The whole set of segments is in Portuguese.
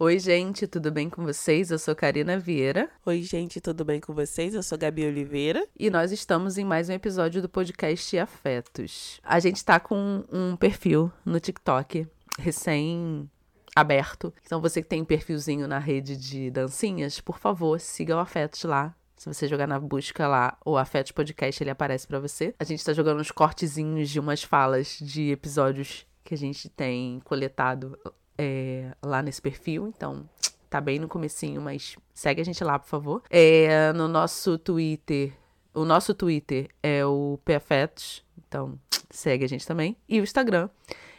Oi, gente, tudo bem com vocês? Eu sou Karina Vieira. Oi, gente, tudo bem com vocês? Eu sou Gabi Oliveira. E nós estamos em mais um episódio do podcast Afetos. A gente tá com um perfil no TikTok recém aberto. Então, você que tem um perfilzinho na rede de dancinhas, por favor, siga o Afetos lá. Se você jogar na busca lá, o Afetos Podcast, ele aparece para você. A gente tá jogando uns cortezinhos de umas falas de episódios que a gente tem coletado é, lá nesse perfil, então tá bem no comecinho, mas segue a gente lá, por favor. É, no nosso Twitter, o nosso Twitter é o PFetos, então segue a gente também. E o Instagram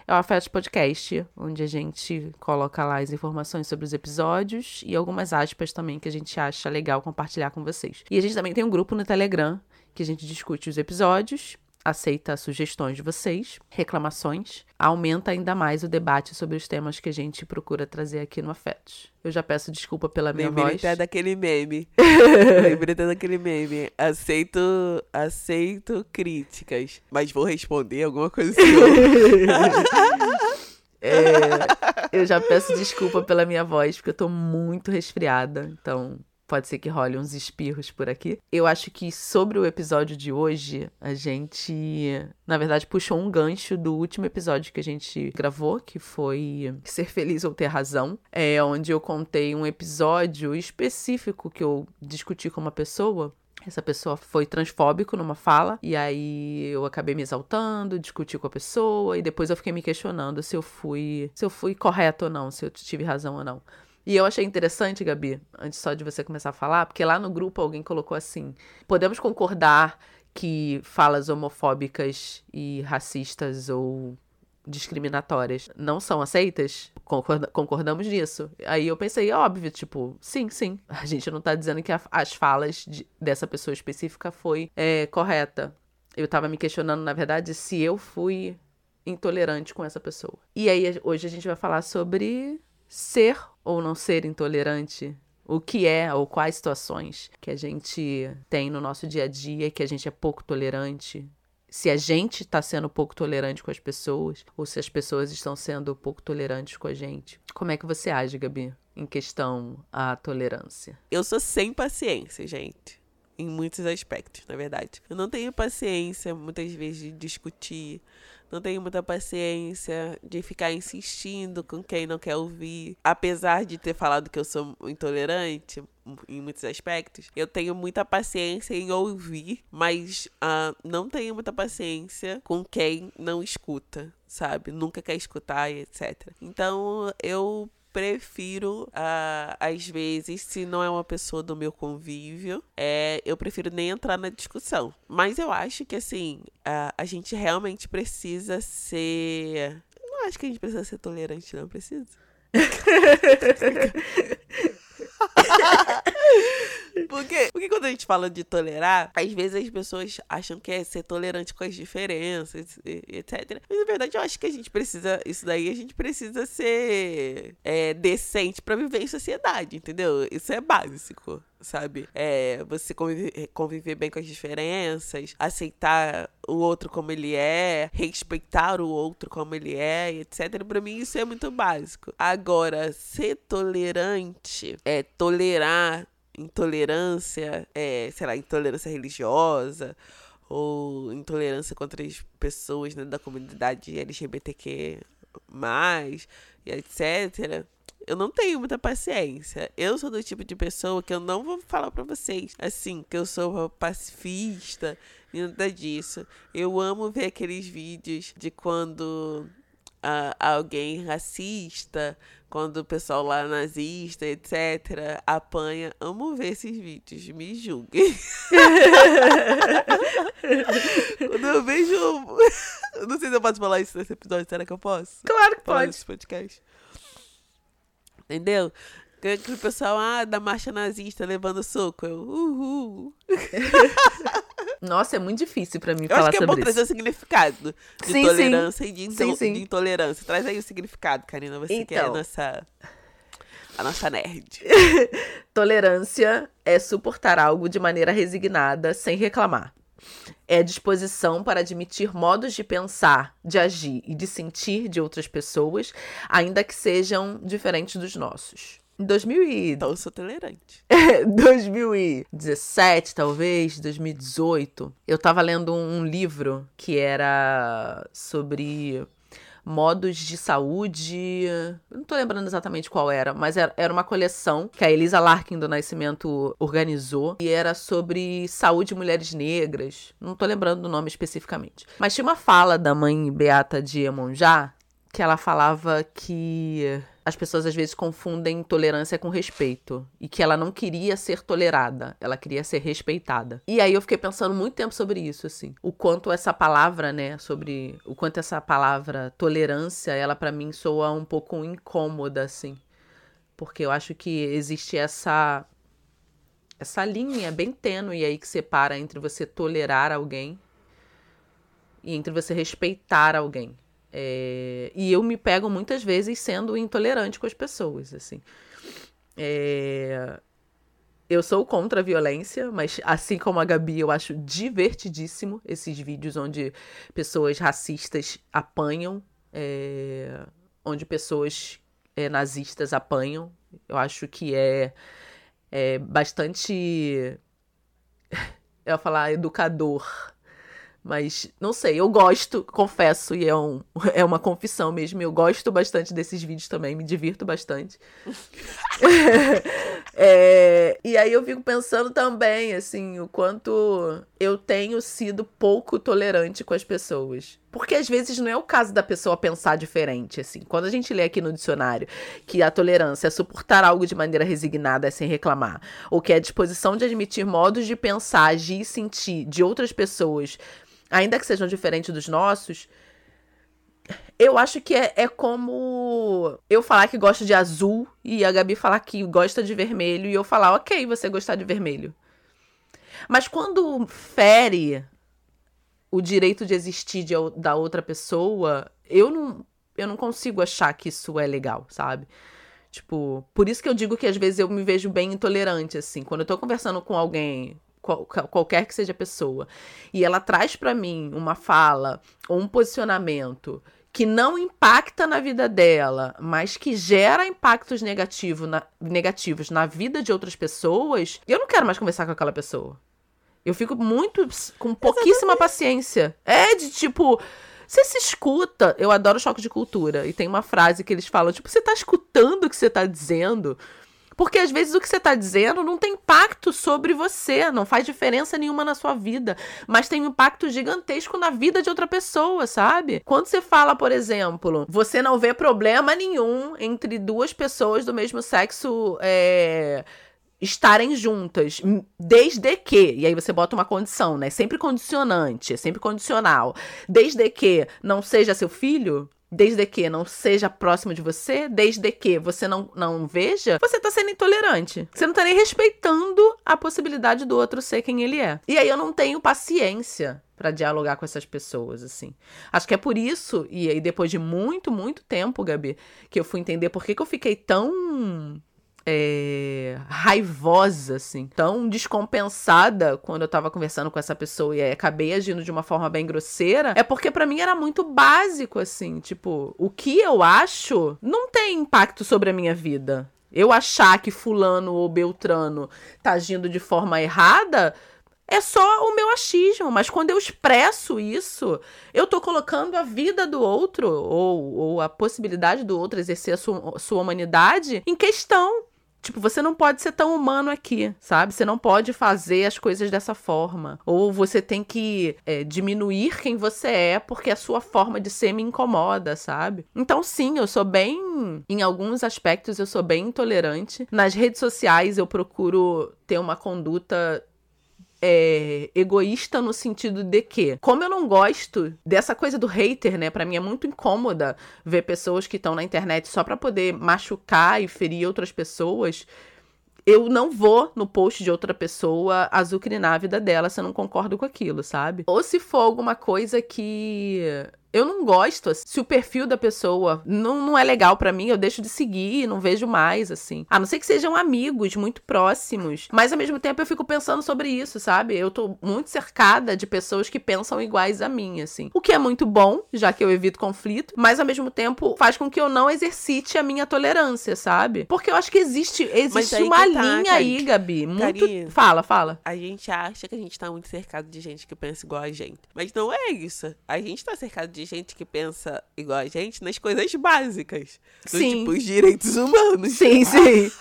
é o Afetos Podcast, onde a gente coloca lá as informações sobre os episódios e algumas aspas também que a gente acha legal compartilhar com vocês. E a gente também tem um grupo no Telegram que a gente discute os episódios aceita sugestões de vocês, reclamações, aumenta ainda mais o debate sobre os temas que a gente procura trazer aqui no Afetos. Eu já peço desculpa pela minha Lembrei voz. até daquele meme. Lembrei até daquele meme. Aceito, aceito críticas, mas vou responder alguma coisa assim. é, eu já peço desculpa pela minha voz, porque eu tô muito resfriada, então pode ser que role uns espirros por aqui. Eu acho que sobre o episódio de hoje, a gente, na verdade, puxou um gancho do último episódio que a gente gravou, que foi Ser Feliz ou Ter Razão, é onde eu contei um episódio específico que eu discuti com uma pessoa essa pessoa foi transfóbico numa fala, e aí eu acabei me exaltando, discuti com a pessoa, e depois eu fiquei me questionando se eu fui, se eu fui correto ou não, se eu tive razão ou não. E eu achei interessante, Gabi, antes só de você começar a falar, porque lá no grupo alguém colocou assim: podemos concordar que falas homofóbicas e racistas ou discriminatórias não são aceitas? concordamos nisso. Aí eu pensei, óbvio, tipo, sim, sim. A gente não tá dizendo que a, as falas de, dessa pessoa específica foi é, correta. Eu tava me questionando, na verdade, se eu fui intolerante com essa pessoa. E aí hoje a gente vai falar sobre ser ou não ser intolerante? O que é ou quais situações que a gente tem no nosso dia a dia que a gente é pouco tolerante? Se a gente está sendo pouco tolerante com as pessoas ou se as pessoas estão sendo pouco tolerantes com a gente. Como é que você age, Gabi, em questão à tolerância? Eu sou sem paciência, gente. Em muitos aspectos, na verdade. Eu não tenho paciência, muitas vezes, de discutir não tenho muita paciência de ficar insistindo com quem não quer ouvir. Apesar de ter falado que eu sou intolerante em muitos aspectos, eu tenho muita paciência em ouvir, mas uh, não tenho muita paciência com quem não escuta, sabe? Nunca quer escutar etc. Então eu prefiro, uh, às vezes, se não é uma pessoa do meu convívio, é, eu prefiro nem entrar na discussão. Mas eu acho que, assim, uh, a gente realmente precisa ser. Não acho que a gente precisa ser tolerante, não precisa. Porque, porque quando a gente fala de tolerar, às vezes as pessoas acham que é ser tolerante com as diferenças, etc. Mas na verdade eu acho que a gente precisa, isso daí a gente precisa ser é, decente para viver em sociedade, entendeu? Isso é básico sabe? É, você conviver, conviver, bem com as diferenças, aceitar o outro como ele é, respeitar o outro como ele é, etc. Para mim isso é muito básico. Agora, ser tolerante é tolerar intolerância, é, sei lá, intolerância religiosa ou intolerância contra as pessoas né, da comunidade LGBTQ+, e etc., eu não tenho muita paciência. Eu sou do tipo de pessoa que eu não vou falar para vocês assim, que eu sou pacifista, nada disso. Eu amo ver aqueles vídeos de quando alguém racista, quando o pessoal lá nazista, etc., apanha. Amo ver esses vídeos, me julguem. quando eu vejo. não sei se eu posso falar isso nesse episódio, será que eu posso? Claro que falar pode. Nesse podcast. Entendeu? Que, que o pessoal, ah, da marcha nazista levando soco. Eu, uhul. Nossa, é muito difícil para mim Eu falar acho que é bom isso. trazer o significado de sim, tolerância sim. e de, into sim, sim. de, intolerância. Traz aí o significado, Karina. Você então. que é a então. nossa, a nossa nerd. Tolerância é suportar algo de maneira resignada, sem reclamar. é disposição para admitir modos de pensar, de agir e de sentir de outras pessoas, ainda que sejam diferentes dos nossos. Em 2000 e... Eu sou tolerante. 2017, talvez, 2018, eu tava lendo um livro que era sobre modos de saúde. Não tô lembrando exatamente qual era, mas era, era uma coleção que a Elisa Larkin do Nascimento organizou e era sobre saúde de mulheres negras. Não tô lembrando do nome especificamente. Mas tinha uma fala da mãe Beata de Emonjá que ela falava que as pessoas às vezes confundem tolerância com respeito e que ela não queria ser tolerada, ela queria ser respeitada. E aí eu fiquei pensando muito tempo sobre isso, assim, o quanto essa palavra, né, sobre o quanto essa palavra tolerância, ela para mim soa um pouco incômoda, assim, porque eu acho que existe essa essa linha bem tênue aí que separa entre você tolerar alguém e entre você respeitar alguém. É, e eu me pego muitas vezes sendo intolerante com as pessoas, assim. É, eu sou contra a violência, mas assim como a Gabi, eu acho divertidíssimo esses vídeos onde pessoas racistas apanham, é, onde pessoas é, nazistas apanham. Eu acho que é, é bastante. Eu ia falar educador mas não sei, eu gosto, confesso, e é, um, é uma confissão mesmo. Eu gosto bastante desses vídeos também, me divirto bastante. é, e aí eu fico pensando também, assim, o quanto eu tenho sido pouco tolerante com as pessoas. Porque às vezes não é o caso da pessoa pensar diferente, assim. Quando a gente lê aqui no dicionário que a tolerância é suportar algo de maneira resignada sem reclamar, ou que é a disposição de admitir modos de pensar, agir e sentir de outras pessoas ainda que sejam diferentes dos nossos, eu acho que é, é como eu falar que gosto de azul e a Gabi falar que gosta de vermelho e eu falar, ok, você gostar de vermelho. Mas quando fere o direito de existir de, da outra pessoa, eu não, eu não consigo achar que isso é legal, sabe? Tipo, por isso que eu digo que às vezes eu me vejo bem intolerante, assim. Quando eu tô conversando com alguém qual, qualquer que seja a pessoa, e ela traz para mim uma fala ou um posicionamento que não impacta na vida dela, mas que gera impactos negativo na, negativos na vida de outras pessoas, eu não quero mais conversar com aquela pessoa. Eu fico muito com pouquíssima Exatamente. paciência. É de tipo, você se escuta. Eu adoro choque de cultura. E tem uma frase que eles falam, tipo, você tá escutando o que você tá dizendo? Porque às vezes o que você está dizendo não tem impacto sobre você, não faz diferença nenhuma na sua vida, mas tem um impacto gigantesco na vida de outra pessoa, sabe? Quando você fala, por exemplo, você não vê problema nenhum entre duas pessoas do mesmo sexo. É estarem juntas, desde que, e aí você bota uma condição, né? Sempre condicionante, sempre condicional. Desde que não seja seu filho, desde que não seja próximo de você, desde que você não, não veja, você tá sendo intolerante. Você não tá nem respeitando a possibilidade do outro ser quem ele é. E aí eu não tenho paciência para dialogar com essas pessoas, assim. Acho que é por isso, e aí depois de muito, muito tempo, Gabi, que eu fui entender por que, que eu fiquei tão é, raivosa, assim, tão descompensada quando eu tava conversando com essa pessoa e acabei agindo de uma forma bem grosseira, é porque para mim era muito básico, assim, tipo, o que eu acho não tem impacto sobre a minha vida. Eu achar que fulano ou beltrano tá agindo de forma errada, é só o meu achismo, mas quando eu expresso isso, eu tô colocando a vida do outro, ou, ou a possibilidade do outro exercer a sua, sua humanidade, em questão. Tipo, você não pode ser tão humano aqui, sabe? Você não pode fazer as coisas dessa forma. Ou você tem que é, diminuir quem você é porque a sua forma de ser me incomoda, sabe? Então, sim, eu sou bem. Em alguns aspectos, eu sou bem intolerante. Nas redes sociais, eu procuro ter uma conduta é, egoísta no sentido de que, como eu não gosto dessa coisa do hater, né? Para mim é muito incômoda ver pessoas que estão na internet só para poder machucar e ferir outras pessoas. Eu não vou no post de outra pessoa azucrinar a vida dela se eu não concordo com aquilo, sabe? Ou se for alguma coisa que eu não gosto. Assim. Se o perfil da pessoa não, não é legal para mim, eu deixo de seguir, não vejo mais, assim. A não ser que sejam amigos muito próximos. Mas ao mesmo tempo eu fico pensando sobre isso, sabe? Eu tô muito cercada de pessoas que pensam iguais a mim, assim. O que é muito bom, já que eu evito conflito, mas ao mesmo tempo faz com que eu não exercite a minha tolerância, sabe? Porque eu acho que existe, existe uma tá, linha aí, Gabi. Muito. fala, fala. A gente acha que a gente tá muito cercado de gente que pensa igual a gente. Mas não é isso. A gente tá cercado de gente que pensa igual a gente nas coisas básicas. Sim. tipo, os direitos humanos. Sim, sim.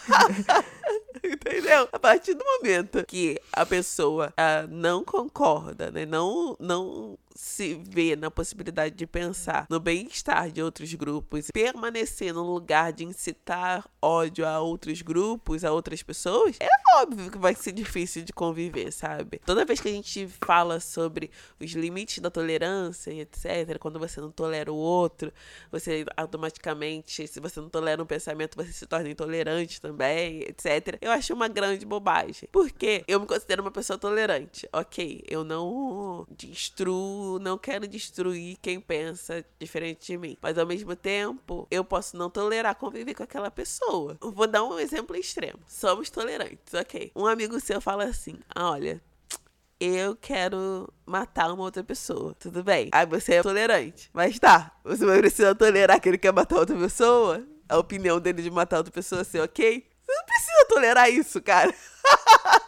Entendeu? A partir do momento que a pessoa uh, não concorda, né? Não, não se vê na possibilidade de pensar no bem-estar de outros grupos, permanecer no lugar de incitar ódio a outros grupos, a outras pessoas, é óbvio que vai ser difícil de conviver, sabe? Toda vez que a gente fala sobre os limites da tolerância e etc., quando você não tolera o outro, você automaticamente, se você não tolera um pensamento, você se torna intolerante também, etc. Eu acho uma grande bobagem. Porque eu me considero uma pessoa tolerante. Ok, eu não destruo não quero destruir quem pensa diferente de mim. Mas ao mesmo tempo, eu posso não tolerar conviver com aquela pessoa. Vou dar um exemplo extremo. Somos tolerantes, ok. Um amigo seu fala assim: ah, olha, eu quero matar uma outra pessoa. Tudo bem. Aí você é tolerante. Mas tá, você vai precisar tolerar que ele quer matar outra pessoa? A opinião dele de matar outra pessoa ser ok? Você não precisa tolerar isso, cara.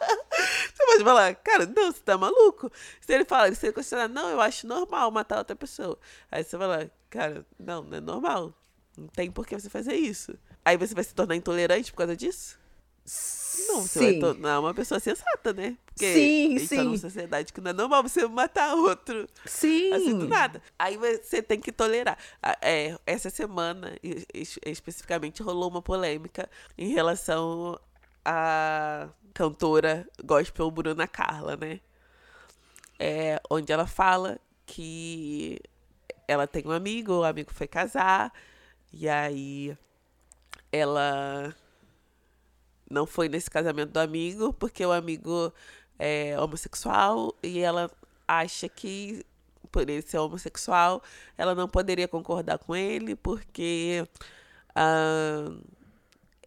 Você pode falar, cara, não, você tá maluco? Se ele fala, se ele considerar, não, eu acho normal matar outra pessoa. Aí você fala, cara, não, não é normal. Não tem por que você fazer isso. Aí você vai se tornar intolerante por causa disso? Não, você sim. vai tornar uma pessoa sensata, né? Porque sim, a gente sim. tá numa sociedade que não é normal você matar outro. Sim. Assim do nada. Aí você tem que tolerar. É, essa semana, especificamente, rolou uma polêmica em relação a cantora gospel Bruna Carla, né? É, onde ela fala que ela tem um amigo, o amigo foi casar, e aí ela não foi nesse casamento do amigo, porque o amigo é homossexual e ela acha que por ele ser homossexual, ela não poderia concordar com ele, porque uh,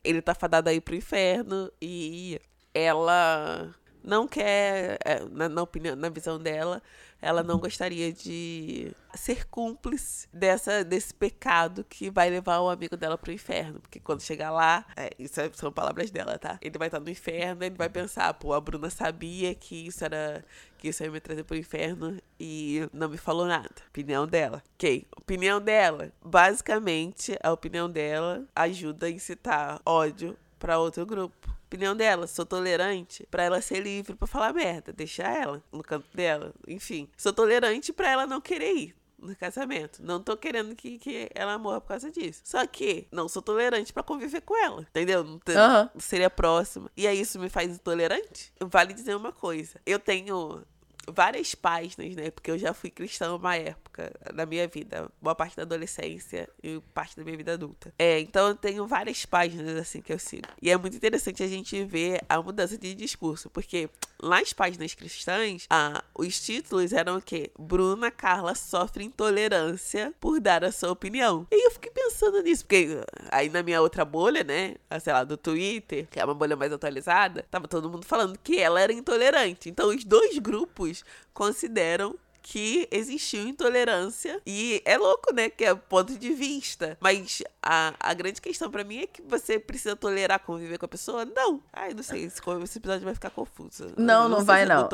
ele tá fadado aí pro inferno e ela não quer, é, na, na, opinião, na visão dela, ela não gostaria de ser cúmplice dessa, desse pecado que vai levar o amigo dela pro inferno. Porque quando chegar lá, é, isso é, são palavras dela, tá? Ele vai estar no inferno, ele vai pensar, pô, a Bruna sabia que isso era. que isso ia me trazer pro inferno e não me falou nada. Opinião dela. Ok. Opinião dela. Basicamente, a opinião dela ajuda a incitar ódio para outro grupo opinião dela, sou tolerante para ela ser livre para falar merda, deixar ela no canto dela, enfim. Sou tolerante para ela não querer ir no casamento. Não tô querendo que, que ela morra por causa disso. Só que não sou tolerante para conviver com ela, entendeu? Não, uhum. seria próxima. E aí isso me faz intolerante? Vale dizer uma coisa. Eu tenho várias páginas, né? Porque eu já fui cristã uma época da minha vida, boa parte da adolescência e parte da minha vida adulta. É, então eu tenho várias páginas assim que eu sigo. E é muito interessante a gente ver a mudança de discurso, porque lá nas páginas cristãs, ah, os títulos eram o quê? Bruna Carla sofre intolerância por dar a sua opinião. E eu fiquei pensando nisso, porque aí na minha outra bolha, né, sei lá, do Twitter, que é uma bolha mais atualizada, tava todo mundo falando que ela era intolerante. Então os dois grupos consideram que existiu intolerância. E é louco, né? Que é ponto de vista. Mas a, a grande questão para mim é que você precisa tolerar conviver com a pessoa? Não. Ai, não sei. Esse, esse episódio vai ficar confuso. Não, não, não vai, não.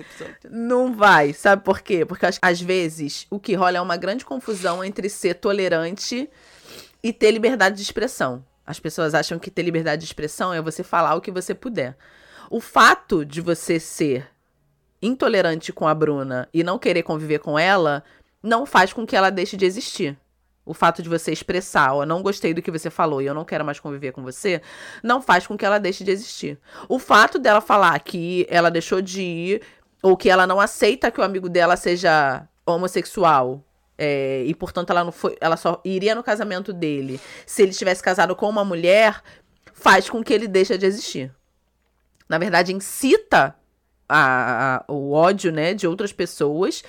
não vai. Sabe por quê? Porque às vezes o que rola é uma grande confusão entre ser tolerante e ter liberdade de expressão. As pessoas acham que ter liberdade de expressão é você falar o que você puder. O fato de você ser intolerante com a Bruna e não querer conviver com ela, não faz com que ela deixe de existir. O fato de você expressar, ó, não gostei do que você falou e eu não quero mais conviver com você, não faz com que ela deixe de existir. O fato dela falar que ela deixou de ir, ou que ela não aceita que o amigo dela seja homossexual, é, e portanto ela não foi, ela só iria no casamento dele se ele tivesse casado com uma mulher, faz com que ele deixe de existir. Na verdade, incita a, a, o ódio né, de outras pessoas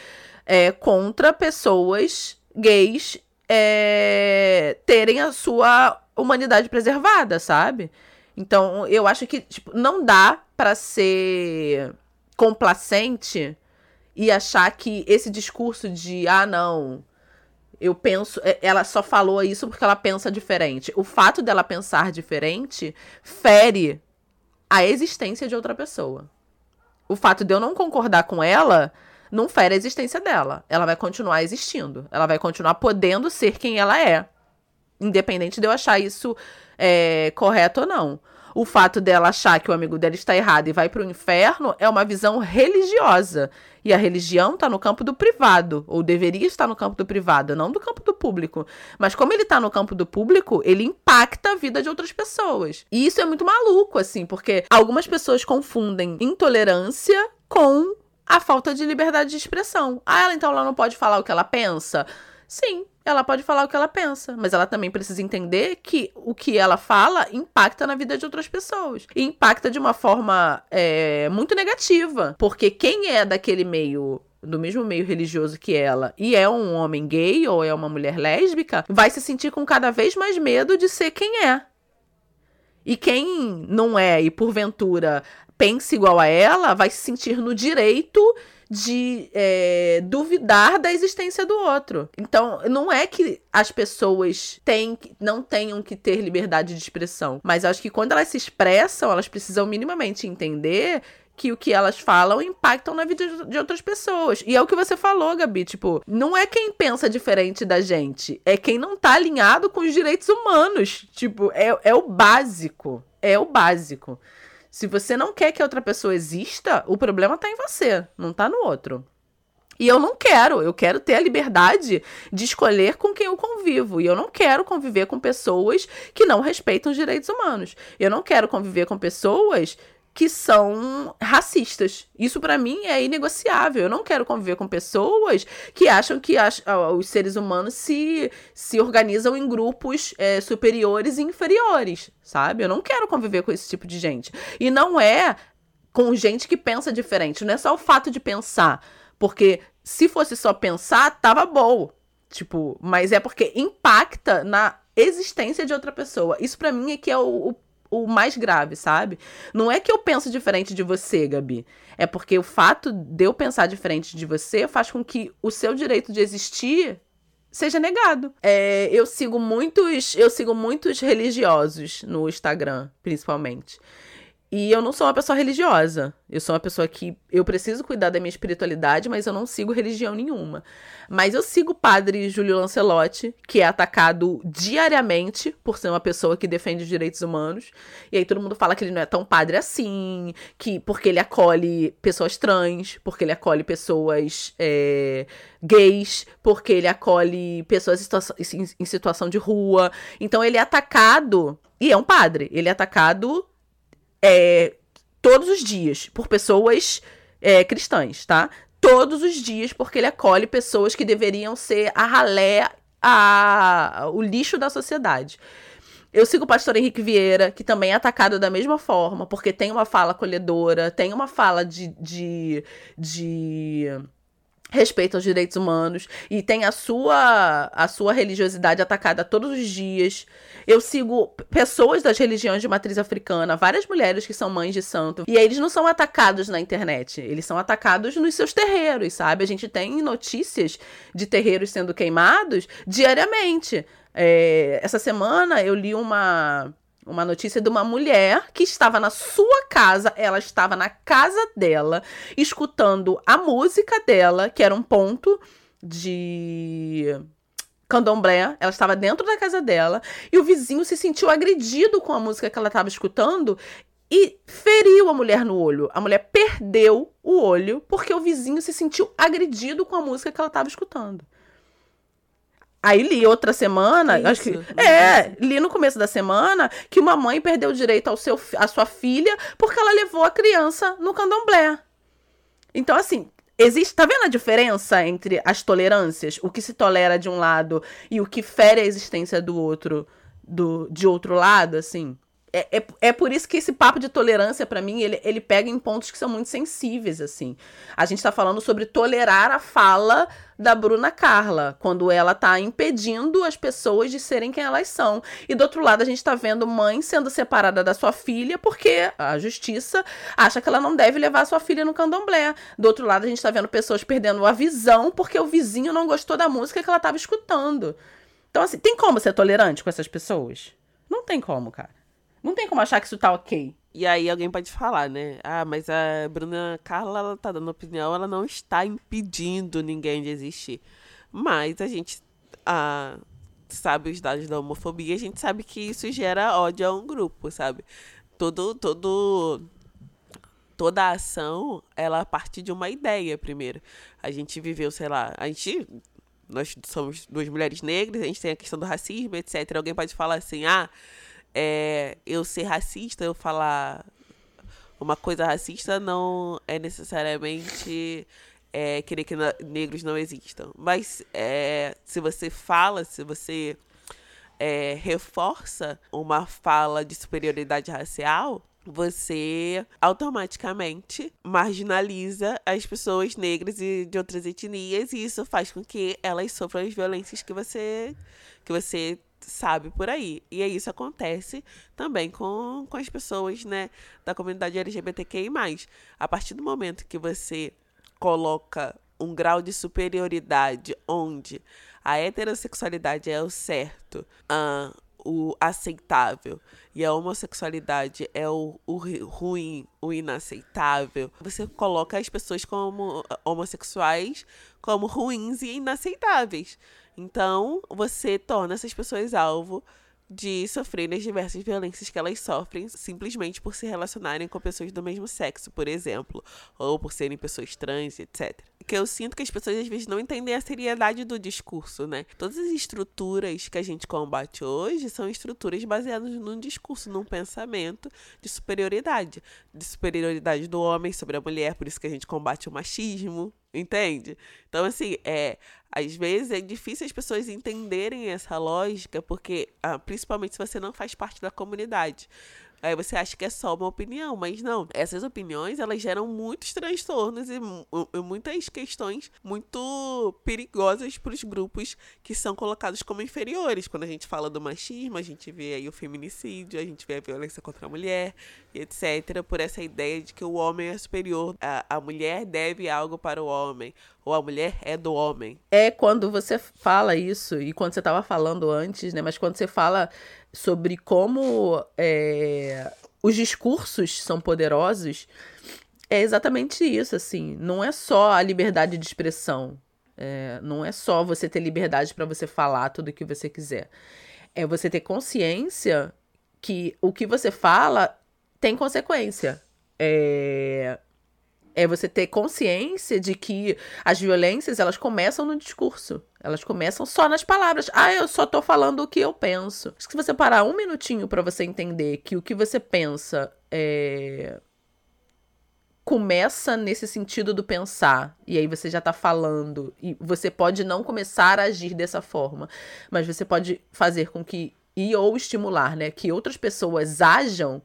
é, contra pessoas gays é, terem a sua humanidade preservada, sabe? Então, eu acho que tipo, não dá para ser complacente e achar que esse discurso de ah, não, eu penso, é, ela só falou isso porque ela pensa diferente. O fato dela pensar diferente fere a existência de outra pessoa. O fato de eu não concordar com ela não fere a existência dela. Ela vai continuar existindo. Ela vai continuar podendo ser quem ela é. Independente de eu achar isso é, correto ou não o fato dela achar que o amigo dela está errado e vai para o inferno é uma visão religiosa. E a religião está no campo do privado, ou deveria estar no campo do privado, não do campo do público. Mas como ele está no campo do público, ele impacta a vida de outras pessoas. E isso é muito maluco, assim, porque algumas pessoas confundem intolerância com a falta de liberdade de expressão. Ah, ela então ela não pode falar o que ela pensa? Sim, ela pode falar o que ela pensa, mas ela também precisa entender que o que ela fala impacta na vida de outras pessoas. E impacta de uma forma é, muito negativa. Porque quem é daquele meio do mesmo meio religioso que ela e é um homem gay ou é uma mulher lésbica, vai se sentir com cada vez mais medo de ser quem é. E quem não é e porventura pensa igual a ela, vai se sentir no direito de é, duvidar da existência do outro. Então, não é que as pessoas têm, não tenham que ter liberdade de expressão, mas acho que quando elas se expressam, elas precisam minimamente entender que o que elas falam impactam na vida de outras pessoas. E é o que você falou, Gabi, tipo, não é quem pensa diferente da gente, é quem não tá alinhado com os direitos humanos. Tipo, é, é o básico. É o básico. Se você não quer que a outra pessoa exista, o problema tá em você, não tá no outro. E eu não quero, eu quero ter a liberdade de escolher com quem eu convivo. E eu não quero conviver com pessoas que não respeitam os direitos humanos. Eu não quero conviver com pessoas que são racistas. Isso para mim é inegociável. Eu não quero conviver com pessoas que acham que os seres humanos se, se organizam em grupos é, superiores e inferiores, sabe? Eu não quero conviver com esse tipo de gente. E não é com gente que pensa diferente. Não é só o fato de pensar. Porque se fosse só pensar, tava bom. Tipo, mas é porque impacta na existência de outra pessoa. Isso para mim é que é o, o o mais grave, sabe? Não é que eu penso diferente de você, Gabi. É porque o fato de eu pensar diferente de você faz com que o seu direito de existir seja negado. É, eu sigo muitos, eu sigo muitos religiosos no Instagram, principalmente. E eu não sou uma pessoa religiosa. Eu sou uma pessoa que eu preciso cuidar da minha espiritualidade, mas eu não sigo religião nenhuma. Mas eu sigo o padre Júlio Lancelotti, que é atacado diariamente por ser uma pessoa que defende os direitos humanos. E aí todo mundo fala que ele não é tão padre assim, que porque ele acolhe pessoas trans, porque ele acolhe pessoas é, gays, porque ele acolhe pessoas em situação de rua. Então ele é atacado. E é um padre. Ele é atacado é, todos os dias por pessoas é, cristãs, tá? Todos os dias, porque ele acolhe pessoas que deveriam ser a ralé, a, o lixo da sociedade. Eu sigo o pastor Henrique Vieira, que também é atacado da mesma forma, porque tem uma fala acolhedora, tem uma fala de, de, de respeito aos direitos humanos e tem a sua a sua religiosidade atacada todos os dias. Eu sigo pessoas das religiões de matriz africana, várias mulheres que são mães de santo, e eles não são atacados na internet, eles são atacados nos seus terreiros, sabe? A gente tem notícias de terreiros sendo queimados diariamente. É, essa semana eu li uma uma notícia de uma mulher que estava na sua casa, ela estava na casa dela, escutando a música dela, que era um ponto de candomblé, ela estava dentro da casa dela, e o vizinho se sentiu agredido com a música que ela estava escutando e feriu a mulher no olho. A mulher perdeu o olho porque o vizinho se sentiu agredido com a música que ela estava escutando. Aí li outra semana, Isso, acho que. É, li no começo da semana que uma mãe perdeu o direito ao seu, à sua filha porque ela levou a criança no candomblé. Então, assim, existe. Tá vendo a diferença entre as tolerâncias? O que se tolera de um lado e o que fere a existência do outro, do, de outro lado, assim? é, é, é por isso que esse papo de tolerância, para mim, ele, ele pega em pontos que são muito sensíveis, assim. A gente tá falando sobre tolerar a fala da Bruna Carla, quando ela tá impedindo as pessoas de serem quem elas são. E do outro lado, a gente tá vendo mãe sendo separada da sua filha porque a justiça acha que ela não deve levar a sua filha no candomblé. Do outro lado, a gente tá vendo pessoas perdendo a visão porque o vizinho não gostou da música que ela tava escutando. Então, assim, tem como ser tolerante com essas pessoas? Não tem como, cara. Não tem como achar que isso tá ok. E aí alguém pode falar, né? Ah, mas a Bruna Carla, ela tá dando opinião, ela não está impedindo ninguém de existir. Mas a gente ah, sabe os dados da homofobia, a gente sabe que isso gera ódio a um grupo, sabe? Todo, todo, toda a ação, ela parte de uma ideia primeiro. A gente viveu, sei lá, a gente nós somos duas mulheres negras, a gente tem a questão do racismo, etc. Alguém pode falar assim, ah, é, eu ser racista, eu falar uma coisa racista não é necessariamente é, querer que negros não existam. Mas é, se você fala, se você é, reforça uma fala de superioridade racial, você automaticamente marginaliza as pessoas negras e de outras etnias e isso faz com que elas sofram as violências que você que você sabe por aí. E aí isso acontece também com, com as pessoas, né, da comunidade LGBTQI+. A partir do momento que você coloca um grau de superioridade onde a heterossexualidade é o certo, uh, o aceitável e a homossexualidade é o, o ruim, o inaceitável, você coloca as pessoas como homossexuais como ruins e inaceitáveis. Então, você torna essas pessoas alvo de sofrerem as diversas violências que elas sofrem simplesmente por se relacionarem com pessoas do mesmo sexo, por exemplo, ou por serem pessoas trans, etc. Que eu sinto que as pessoas às vezes não entendem a seriedade do discurso, né? Todas as estruturas que a gente combate hoje são estruturas baseadas num discurso, num pensamento de superioridade, de superioridade do homem sobre a mulher, por isso que a gente combate o machismo, entende? Então assim, é às vezes é difícil as pessoas entenderem essa lógica, porque ah, principalmente se você não faz parte da comunidade. Aí você acha que é só uma opinião, mas não. Essas opiniões, elas geram muitos transtornos e, e muitas questões muito perigosas para os grupos que são colocados como inferiores. Quando a gente fala do machismo, a gente vê aí o feminicídio, a gente vê a violência contra a mulher, etc. Por essa ideia de que o homem é superior, a, a mulher deve algo para o homem, ou a mulher é do homem. É quando você fala isso, e quando você estava falando antes, né? Mas quando você fala sobre como é, os discursos são poderosos, é exatamente isso, assim. Não é só a liberdade de expressão. É, não é só você ter liberdade para você falar tudo o que você quiser. É você ter consciência que o que você fala tem consequência. É, é você ter consciência de que as violências, elas começam no discurso. Elas começam só nas palavras. Ah, eu só tô falando o que eu penso. Acho que se você parar um minutinho para você entender que o que você pensa é começa nesse sentido do pensar, e aí você já tá falando, e você pode não começar a agir dessa forma, mas você pode fazer com que, e ou estimular, né, que outras pessoas ajam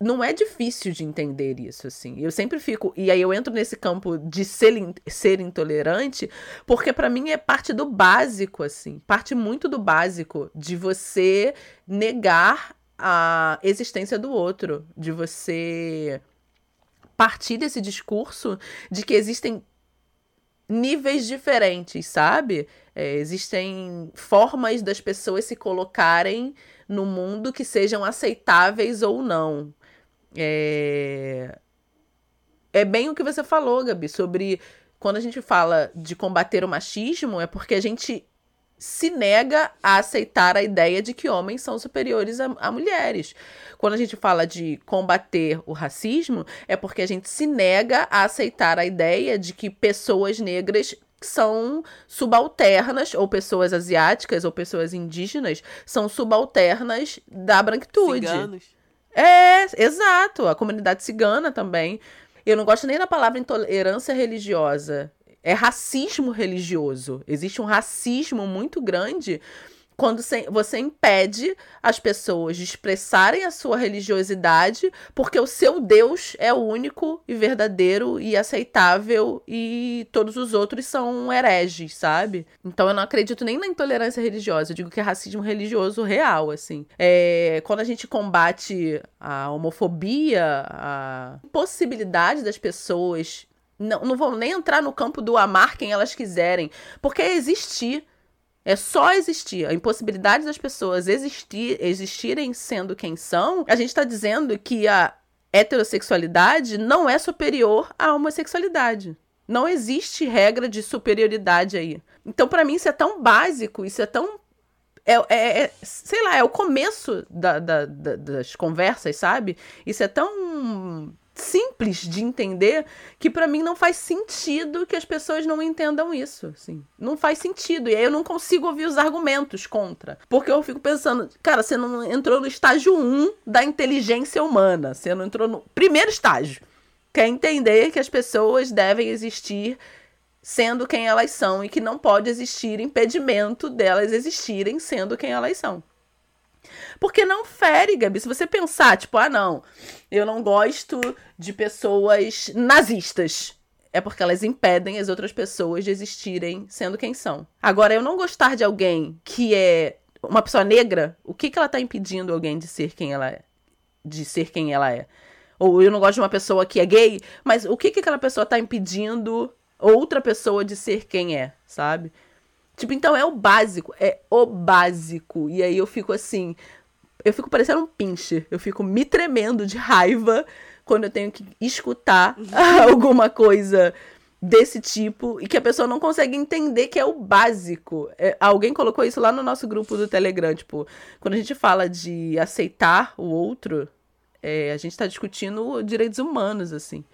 não é difícil de entender isso, assim. Eu sempre fico. E aí eu entro nesse campo de ser, ser intolerante, porque para mim é parte do básico, assim. Parte muito do básico de você negar a existência do outro, de você partir desse discurso de que existem níveis diferentes, sabe? É, existem formas das pessoas se colocarem no mundo que sejam aceitáveis ou não. É... é bem o que você falou, Gabi, sobre quando a gente fala de combater o machismo, é porque a gente se nega a aceitar a ideia de que homens são superiores a, a, mulheres. Quando a gente fala de combater o racismo, é porque a gente se nega a aceitar a ideia de que pessoas negras são subalternas, ou pessoas asiáticas ou pessoas indígenas são subalternas da branquitude. Ciganos. É, exato. A comunidade cigana também. Eu não gosto nem da palavra intolerância religiosa. É racismo religioso. Existe um racismo muito grande quando você impede as pessoas de expressarem a sua religiosidade, porque o seu Deus é o único e verdadeiro e aceitável e todos os outros são hereges, sabe? Então eu não acredito nem na intolerância religiosa, eu digo que é racismo religioso real, assim. É, quando a gente combate a homofobia, a possibilidade das pessoas não, não vão nem entrar no campo do amar quem elas quiserem, porque é existir é só existir. A impossibilidade das pessoas existir, existirem sendo quem são, a gente está dizendo que a heterossexualidade não é superior à homossexualidade. Não existe regra de superioridade aí. Então, para mim, isso é tão básico, isso é tão. É, é, é sei lá, é o começo da, da, da, das conversas, sabe? Isso é tão simples de entender que para mim não faz sentido que as pessoas não entendam isso, assim. Não faz sentido. E aí eu não consigo ouvir os argumentos contra. Porque eu fico pensando, cara, você não entrou no estágio 1 da inteligência humana, você não entrou no primeiro estágio. Quer entender que as pessoas devem existir sendo quem elas são e que não pode existir impedimento delas existirem sendo quem elas são. Porque não fere, Gabi. Se você pensar, tipo, ah, não, eu não gosto de pessoas nazistas. É porque elas impedem as outras pessoas de existirem sendo quem são. Agora, eu não gostar de alguém que é uma pessoa negra, o que, que ela tá impedindo alguém de ser quem ela é? De ser quem ela é? Ou eu não gosto de uma pessoa que é gay, mas o que, que aquela pessoa tá impedindo outra pessoa de ser quem é, sabe? Tipo, então é o básico, é o básico. E aí eu fico assim, eu fico parecendo um pincher, eu fico me tremendo de raiva quando eu tenho que escutar alguma coisa desse tipo e que a pessoa não consegue entender que é o básico. É, alguém colocou isso lá no nosso grupo do Telegram, tipo, quando a gente fala de aceitar o outro, é, a gente está discutindo direitos humanos, assim.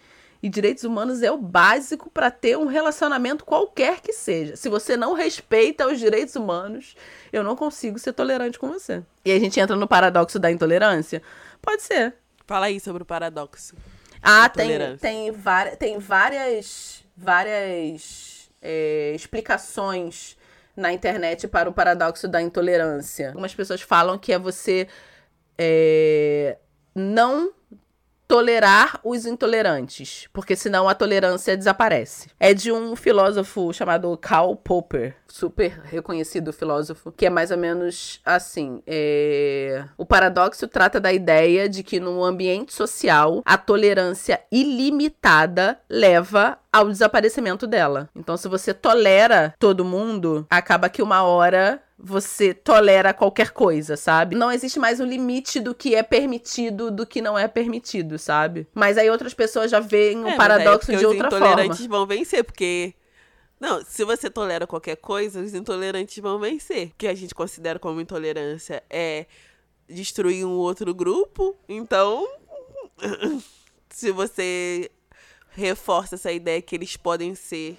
E direitos humanos é o básico para ter um relacionamento qualquer que seja. Se você não respeita os direitos humanos, eu não consigo ser tolerante com você. E a gente entra no paradoxo da intolerância? Pode ser. Fala aí sobre o paradoxo. Ah, tem, tem, tem várias, várias é, explicações na internet para o paradoxo da intolerância. Algumas pessoas falam que é você é, não tolerar os intolerantes, porque senão a tolerância desaparece. É de um filósofo chamado Karl Popper, super reconhecido filósofo, que é mais ou menos assim: é... o paradoxo trata da ideia de que no ambiente social a tolerância ilimitada leva ao desaparecimento dela. Então, se você tolera todo mundo, acaba que uma hora você tolera qualquer coisa, sabe? Não existe mais um limite do que é permitido, do que não é permitido, sabe? Mas aí outras pessoas já veem o é, paradoxo é de outra forma. Os intolerantes vão vencer, porque não, se você tolera qualquer coisa, os intolerantes vão vencer. O que a gente considera como intolerância é destruir um outro grupo. Então, se você reforça essa ideia que eles podem ser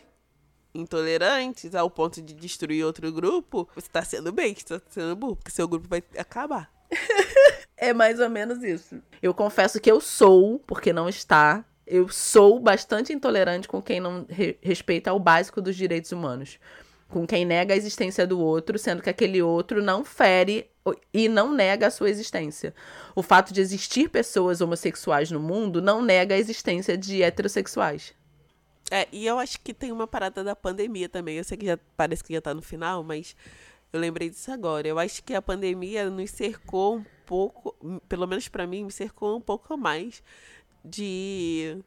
intolerantes ao ponto de destruir outro grupo, você tá sendo bem, você tá sendo burro, porque seu grupo vai acabar. é mais ou menos isso. Eu confesso que eu sou, porque não está, eu sou bastante intolerante com quem não re respeita o básico dos direitos humanos. Com quem nega a existência do outro, sendo que aquele outro não fere e não nega a sua existência. O fato de existir pessoas homossexuais no mundo não nega a existência de heterossexuais. É, e eu acho que tem uma parada da pandemia também. Eu sei que já parece que já tá no final, mas eu lembrei disso agora. Eu acho que a pandemia nos cercou um pouco, pelo menos para mim, me cercou um pouco mais de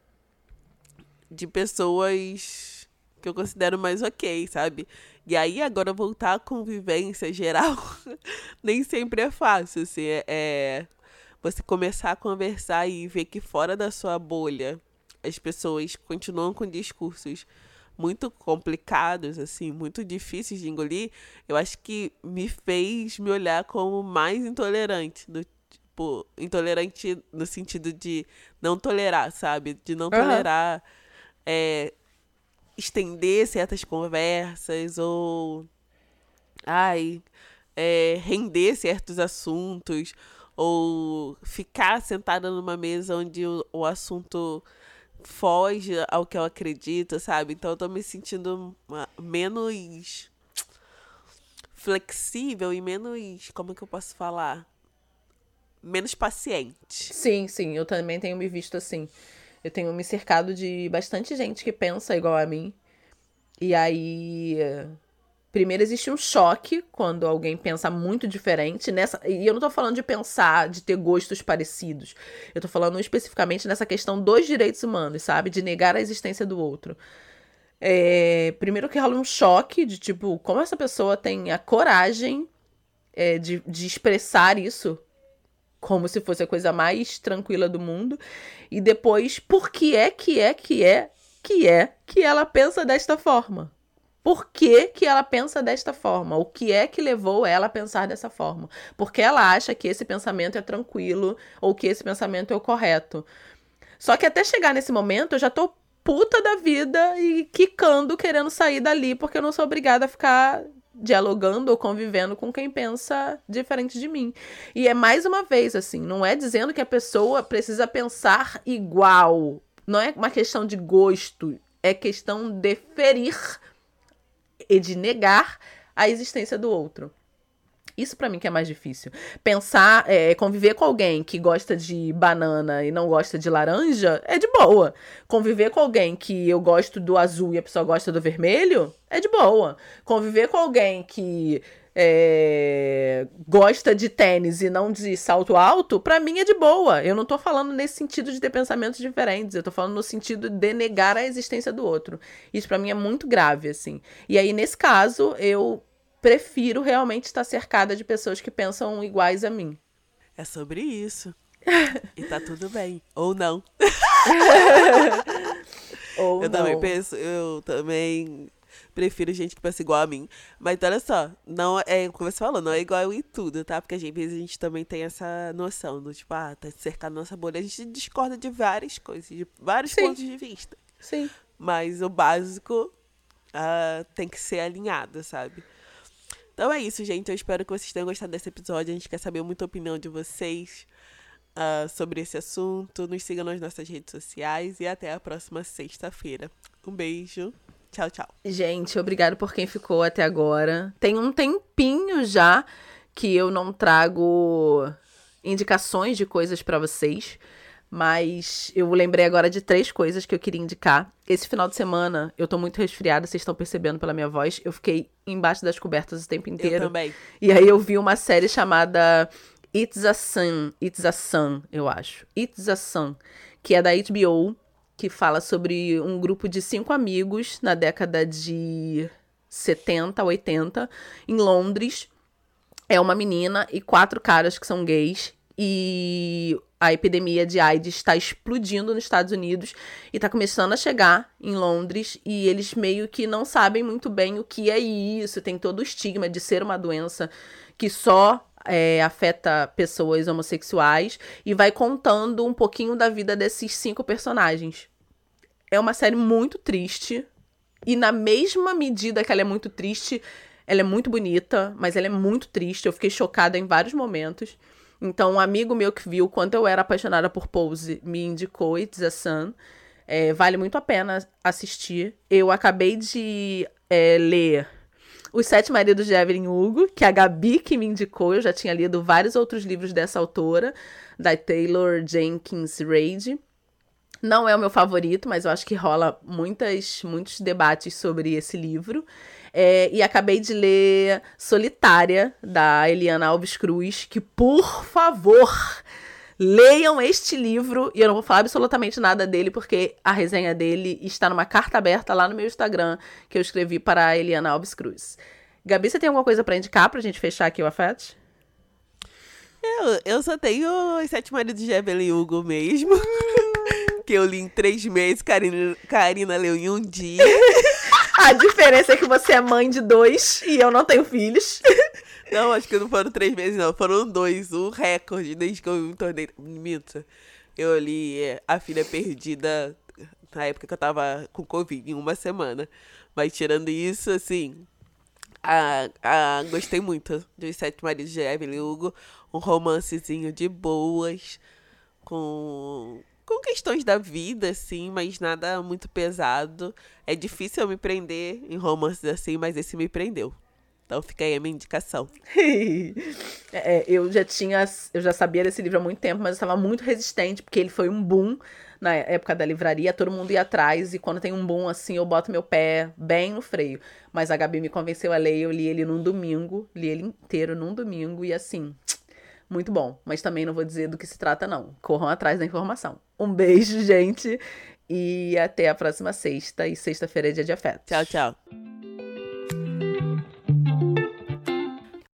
de pessoas que eu considero mais ok, sabe? E aí agora voltar à convivência geral nem sempre é fácil, assim, é, é você começar a conversar e ver que fora da sua bolha as pessoas continuam com discursos muito complicados, assim, muito difíceis de engolir, eu acho que me fez me olhar como mais intolerante, do tipo, intolerante no sentido de não tolerar, sabe? De não uhum. tolerar é, estender certas conversas ou ai, é, render certos assuntos ou ficar sentada numa mesa onde o, o assunto foge ao que eu acredito, sabe? Então eu tô me sentindo menos flexível e menos. Como que eu posso falar? Menos paciente. Sim, sim, eu também tenho me visto assim. Eu tenho me cercado de bastante gente que pensa igual a mim. E aí. Primeiro existe um choque quando alguém pensa muito diferente nessa. E eu não tô falando de pensar, de ter gostos parecidos. Eu tô falando especificamente nessa questão dos direitos humanos, sabe? De negar a existência do outro. É, primeiro que rola um choque de tipo, como essa pessoa tem a coragem é, de, de expressar isso como se fosse a coisa mais tranquila do mundo. E depois, por que é que é que é que é que ela pensa desta forma? Por que, que ela pensa desta forma? O que é que levou ela a pensar dessa forma? Porque ela acha que esse pensamento é tranquilo ou que esse pensamento é o correto. Só que até chegar nesse momento, eu já tô puta da vida e quicando, querendo sair dali, porque eu não sou obrigada a ficar dialogando ou convivendo com quem pensa diferente de mim. E é mais uma vez assim, não é dizendo que a pessoa precisa pensar igual. Não é uma questão de gosto, é questão de ferir e de negar a existência do outro. Isso para mim que é mais difícil. Pensar, é, conviver com alguém que gosta de banana e não gosta de laranja é de boa. Conviver com alguém que eu gosto do azul e a pessoa gosta do vermelho é de boa. Conviver com alguém que é, gosta de tênis e não de salto alto, para mim é de boa. Eu não tô falando nesse sentido de ter pensamentos diferentes, eu tô falando no sentido de negar a existência do outro. Isso para mim é muito grave, assim. E aí, nesse caso, eu prefiro realmente estar cercada de pessoas que pensam iguais a mim. É sobre isso. e tá tudo bem. Ou não. Ou eu não. também penso, eu também prefiro gente que pensa igual a mim. Mas olha só, não é como você falou, não é igual em tudo, tá? Porque às vezes a gente também tem essa noção do tipo, ah, tá cercado nossa bolha. A gente discorda de várias coisas, de vários Sim. pontos de vista. Sim. Mas o básico ah, tem que ser alinhado, sabe? Então é isso, gente. Eu espero que vocês tenham gostado desse episódio. A gente quer saber muita opinião de vocês ah, sobre esse assunto. Nos sigam nas nossas redes sociais e até a próxima sexta-feira. Um beijo. Tchau, tchau. Gente, obrigado por quem ficou até agora. Tem um tempinho já que eu não trago indicações de coisas pra vocês, mas eu lembrei agora de três coisas que eu queria indicar. Esse final de semana eu tô muito resfriada, vocês estão percebendo pela minha voz. Eu fiquei embaixo das cobertas o tempo Eu inteiro. também. E aí eu vi uma série chamada It's a Sun, It's a Sun, eu acho. It's a Sun, que é da HBO, que fala sobre um grupo de cinco amigos na década de 70, 80, em Londres. É uma menina e quatro caras que são gays. E a epidemia de AIDS está explodindo nos Estados Unidos e está começando a chegar em Londres. E eles meio que não sabem muito bem o que é isso. Tem todo o estigma de ser uma doença que só é, afeta pessoas homossexuais e vai contando um pouquinho da vida desses cinco personagens. É uma série muito triste e na mesma medida que ela é muito triste, ela é muito bonita, mas ela é muito triste. Eu fiquei chocada em vários momentos. Então, um amigo meu que viu quando eu era apaixonada por Pose me indicou It's a Sun. É, vale muito a pena assistir. Eu acabei de é, ler Os Sete Maridos de Evelyn Hugo, que a Gabi que me indicou. Eu já tinha lido vários outros livros dessa autora, da Taylor Jenkins Reid. Não é o meu favorito, mas eu acho que rola muitas, muitos debates sobre esse livro. É, e acabei de ler Solitária, da Eliana Alves Cruz, que, por favor, leiam este livro. E eu não vou falar absolutamente nada dele, porque a resenha dele está numa carta aberta lá no meu Instagram, que eu escrevi para a Eliana Alves Cruz. Gabi, você tem alguma coisa para indicar pra gente fechar aqui o afete? Eu, eu só tenho os sete maridos de Evelyn Hugo mesmo. que eu li em três meses, Karina, Karina leu em um dia. A diferença é que você é mãe de dois e eu não tenho filhos. Não, acho que não foram três meses, não. Foram dois. O recorde desde que eu me tornei. Minta. Eu li é, A Filha Perdida na época que eu tava com Covid, em uma semana. Mas tirando isso, assim. A, a, gostei muito dos Sete Maridos de Evelyn Hugo. Um romancezinho de boas. Com com questões da vida, assim, mas nada muito pesado. É difícil eu me prender em romances assim, mas esse me prendeu. Então fica aí a minha indicação. é, eu já tinha, eu já sabia desse livro há muito tempo, mas eu estava muito resistente, porque ele foi um boom na época da livraria, todo mundo ia atrás, e quando tem um boom assim, eu boto meu pé bem no freio. Mas a Gabi me convenceu a ler, eu li ele num domingo, li ele inteiro num domingo, e assim, muito bom. Mas também não vou dizer do que se trata, não. Corram atrás da informação. Um beijo, gente, e até a próxima sexta, e sexta-feira é dia de afeto. Tchau, tchau.